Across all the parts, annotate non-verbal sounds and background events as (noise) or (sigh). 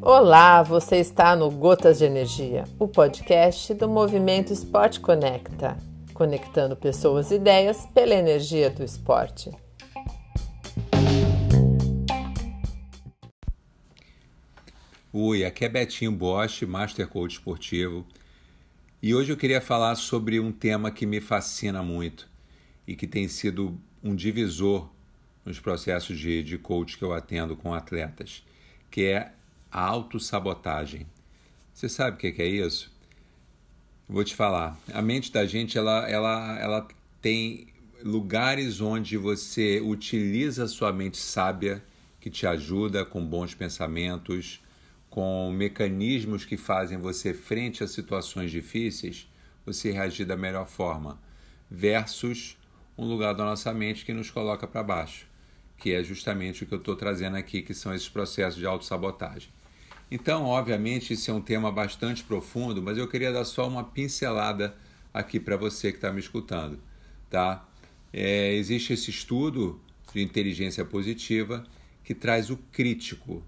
Olá, você está no Gotas de Energia, o podcast do movimento Esporte Conecta, conectando pessoas e ideias pela energia do esporte. Oi, aqui é Betinho Bosch, Master Coach Esportivo, e hoje eu queria falar sobre um tema que me fascina muito e que tem sido um divisor nos processos de, de coach que eu atendo com atletas, que é a autossabotagem. Você sabe o que é isso? Vou te falar. A mente da gente ela, ela, ela tem lugares onde você utiliza a sua mente sábia que te ajuda com bons pensamentos, com mecanismos que fazem você frente a situações difíceis, você reagir da melhor forma, versus um lugar da nossa mente que nos coloca para baixo, que é justamente o que eu estou trazendo aqui, que são esses processos de autossabotagem. Então, obviamente, isso é um tema bastante profundo, mas eu queria dar só uma pincelada aqui para você que está me escutando. Tá? É, existe esse estudo de inteligência positiva que traz o crítico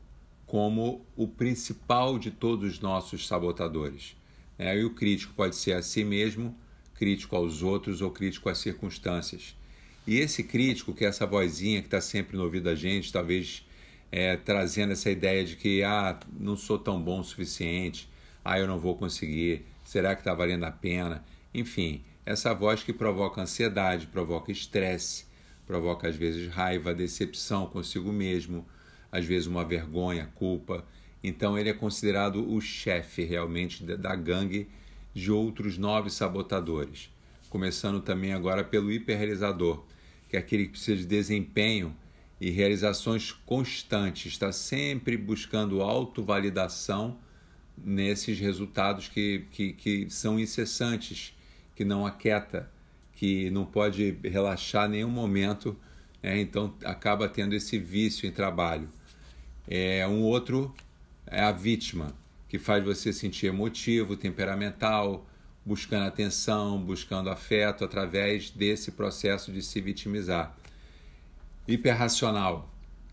como o principal de todos os nossos sabotadores. É, e o crítico pode ser a si mesmo, crítico aos outros ou crítico às circunstâncias. E esse crítico, que é essa vozinha que está sempre no ouvido da gente, talvez é, trazendo essa ideia de que ah, não sou tão bom o suficiente, ah, eu não vou conseguir, será que está valendo a pena? Enfim, essa voz que provoca ansiedade, provoca estresse, provoca às vezes raiva, decepção consigo mesmo, às vezes uma vergonha, culpa. Então ele é considerado o chefe realmente da gangue de outros nove sabotadores. Começando também agora pelo hiperrealizador, que é aquele que precisa de desempenho e realizações constantes, está sempre buscando autovalidação nesses resultados que, que, que são incessantes, que não aquieta, que não pode relaxar em nenhum momento, é, então acaba tendo esse vício em trabalho. É, um outro é a vítima, que faz você sentir emotivo, temperamental, buscando atenção, buscando afeto através desse processo de se vitimizar hiperracional,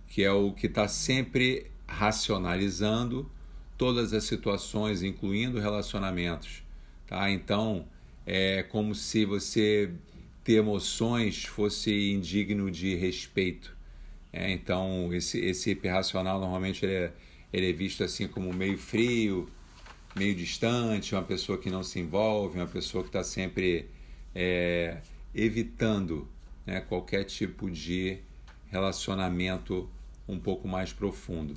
que é o que está sempre racionalizando todas as situações, incluindo relacionamentos. Tá? Então, é como se você ter emoções fosse indigno de respeito. É, então, esse, esse hiperracional normalmente ele é, ele é visto assim como meio frio, meio distante, uma pessoa que não se envolve, uma pessoa que está sempre é, evitando né, qualquer tipo de relacionamento um pouco mais profundo.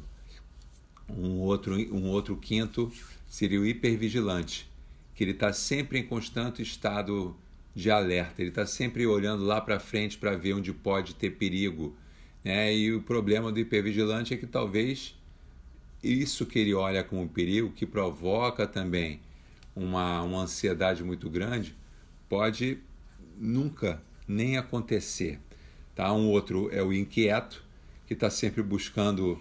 Um outro, um outro quinto seria o hipervigilante, que ele está sempre em constante estado de alerta, ele está sempre olhando lá para frente para ver onde pode ter perigo. Né? E o problema do hipervigilante é que talvez isso que ele olha como perigo, que provoca também uma, uma ansiedade muito grande, pode nunca nem acontecer. Tá? Um outro é o inquieto, que está sempre buscando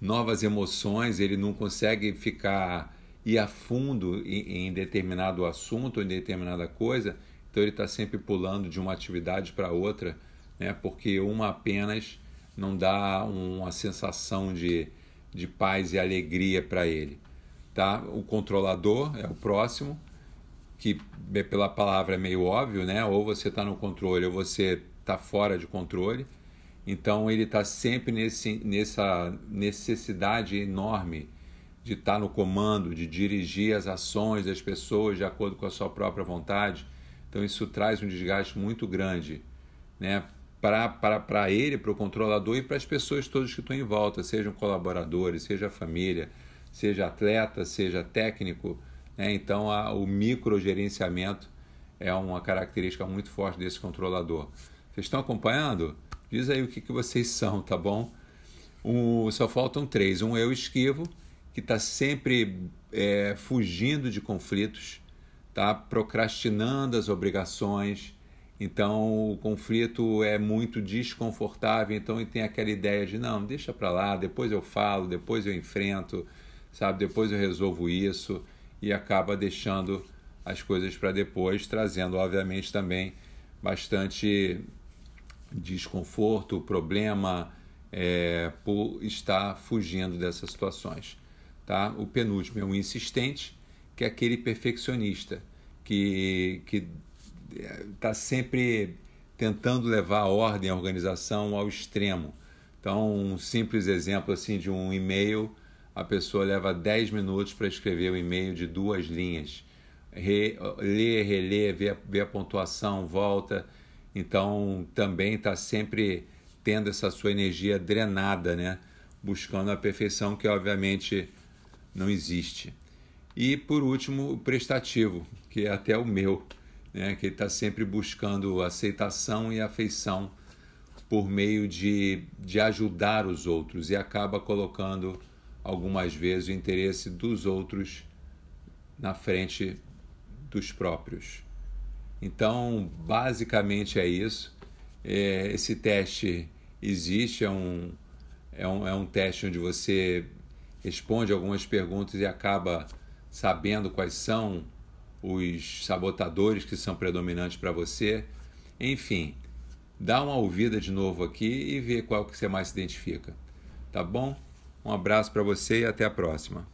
novas emoções, ele não consegue ficar ir a fundo em, em determinado assunto, em determinada coisa, então ele está sempre pulando de uma atividade para outra, né? porque uma apenas não dá uma sensação de, de paz e alegria para ele. Tá? O controlador é o próximo, que pela palavra é meio óbvio, né? ou você está no controle ou você está fora de controle. Então ele está sempre nesse, nessa necessidade enorme de estar tá no comando, de dirigir as ações das pessoas de acordo com a sua própria vontade. Então isso traz um desgaste muito grande né, para ele, para o controlador e para as pessoas todas que estão em volta, sejam colaboradores, seja família, seja atleta, seja técnico. Né? Então a, o microgerenciamento é uma característica muito forte desse controlador. Vocês estão acompanhando? Diz aí o que, que vocês (laughs) são, tá bom? Um, só faltam três. Um eu esquivo, que está sempre é, fugindo de conflitos, tá? procrastinando as obrigações. Então o conflito é muito desconfortável, então ele tem aquela ideia de não, deixa para lá, depois eu falo, depois eu enfrento, sabe? Depois eu resolvo isso e acaba deixando as coisas para depois, trazendo obviamente também bastante desconforto, problema é, por estar fugindo dessas situações. Tá? O penúltimo é um insistente, que é aquele perfeccionista que está sempre tentando levar a ordem, a organização ao extremo. Então, um simples exemplo assim de um e-mail, a pessoa leva 10 minutos para escrever o um e-mail de duas linhas. Re, lê, relê, vê vê a pontuação, volta. Então, também está sempre tendo essa sua energia drenada, né? buscando a perfeição que, obviamente, não existe. E, por último, o prestativo, que é até o meu né, que está sempre buscando aceitação e afeição por meio de, de ajudar os outros e acaba colocando algumas vezes o interesse dos outros na frente dos próprios. Então, basicamente é isso. É, esse teste existe, é um, é, um, é um teste onde você responde algumas perguntas e acaba sabendo quais são os sabotadores que são predominantes para você. Enfim, dá uma ouvida de novo aqui e vê qual que você mais se identifica. Tá bom? Um abraço para você e até a próxima.